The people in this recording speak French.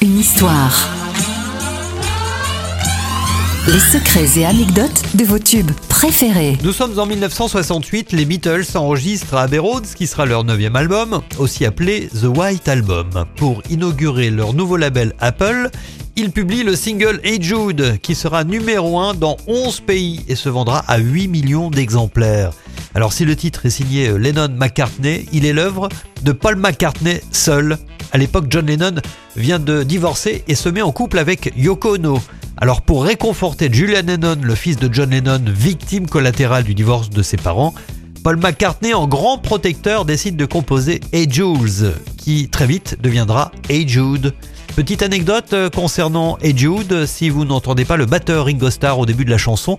Une histoire. Les secrets et anecdotes de vos tubes préférés. Nous sommes en 1968, les Beatles enregistrent à Abbey Road ce qui sera leur neuvième album, aussi appelé The White Album. Pour inaugurer leur nouveau label Apple, ils publient le single Hey Jude, qui sera numéro 1 dans 11 pays et se vendra à 8 millions d'exemplaires. Alors si le titre est signé Lennon-McCartney, il est l'œuvre de Paul McCartney seul. À l'époque, John Lennon vient de divorcer et se met en couple avec Yoko Ono. Alors pour réconforter Julian Lennon, le fils de John Lennon, victime collatérale du divorce de ses parents, Paul McCartney, en grand protecteur, décide de composer Hey Jules, qui très vite deviendra Hey Jude. Petite anecdote euh, concernant Hey Jude, si vous n'entendez pas le batteur Ringo Starr au début de la chanson,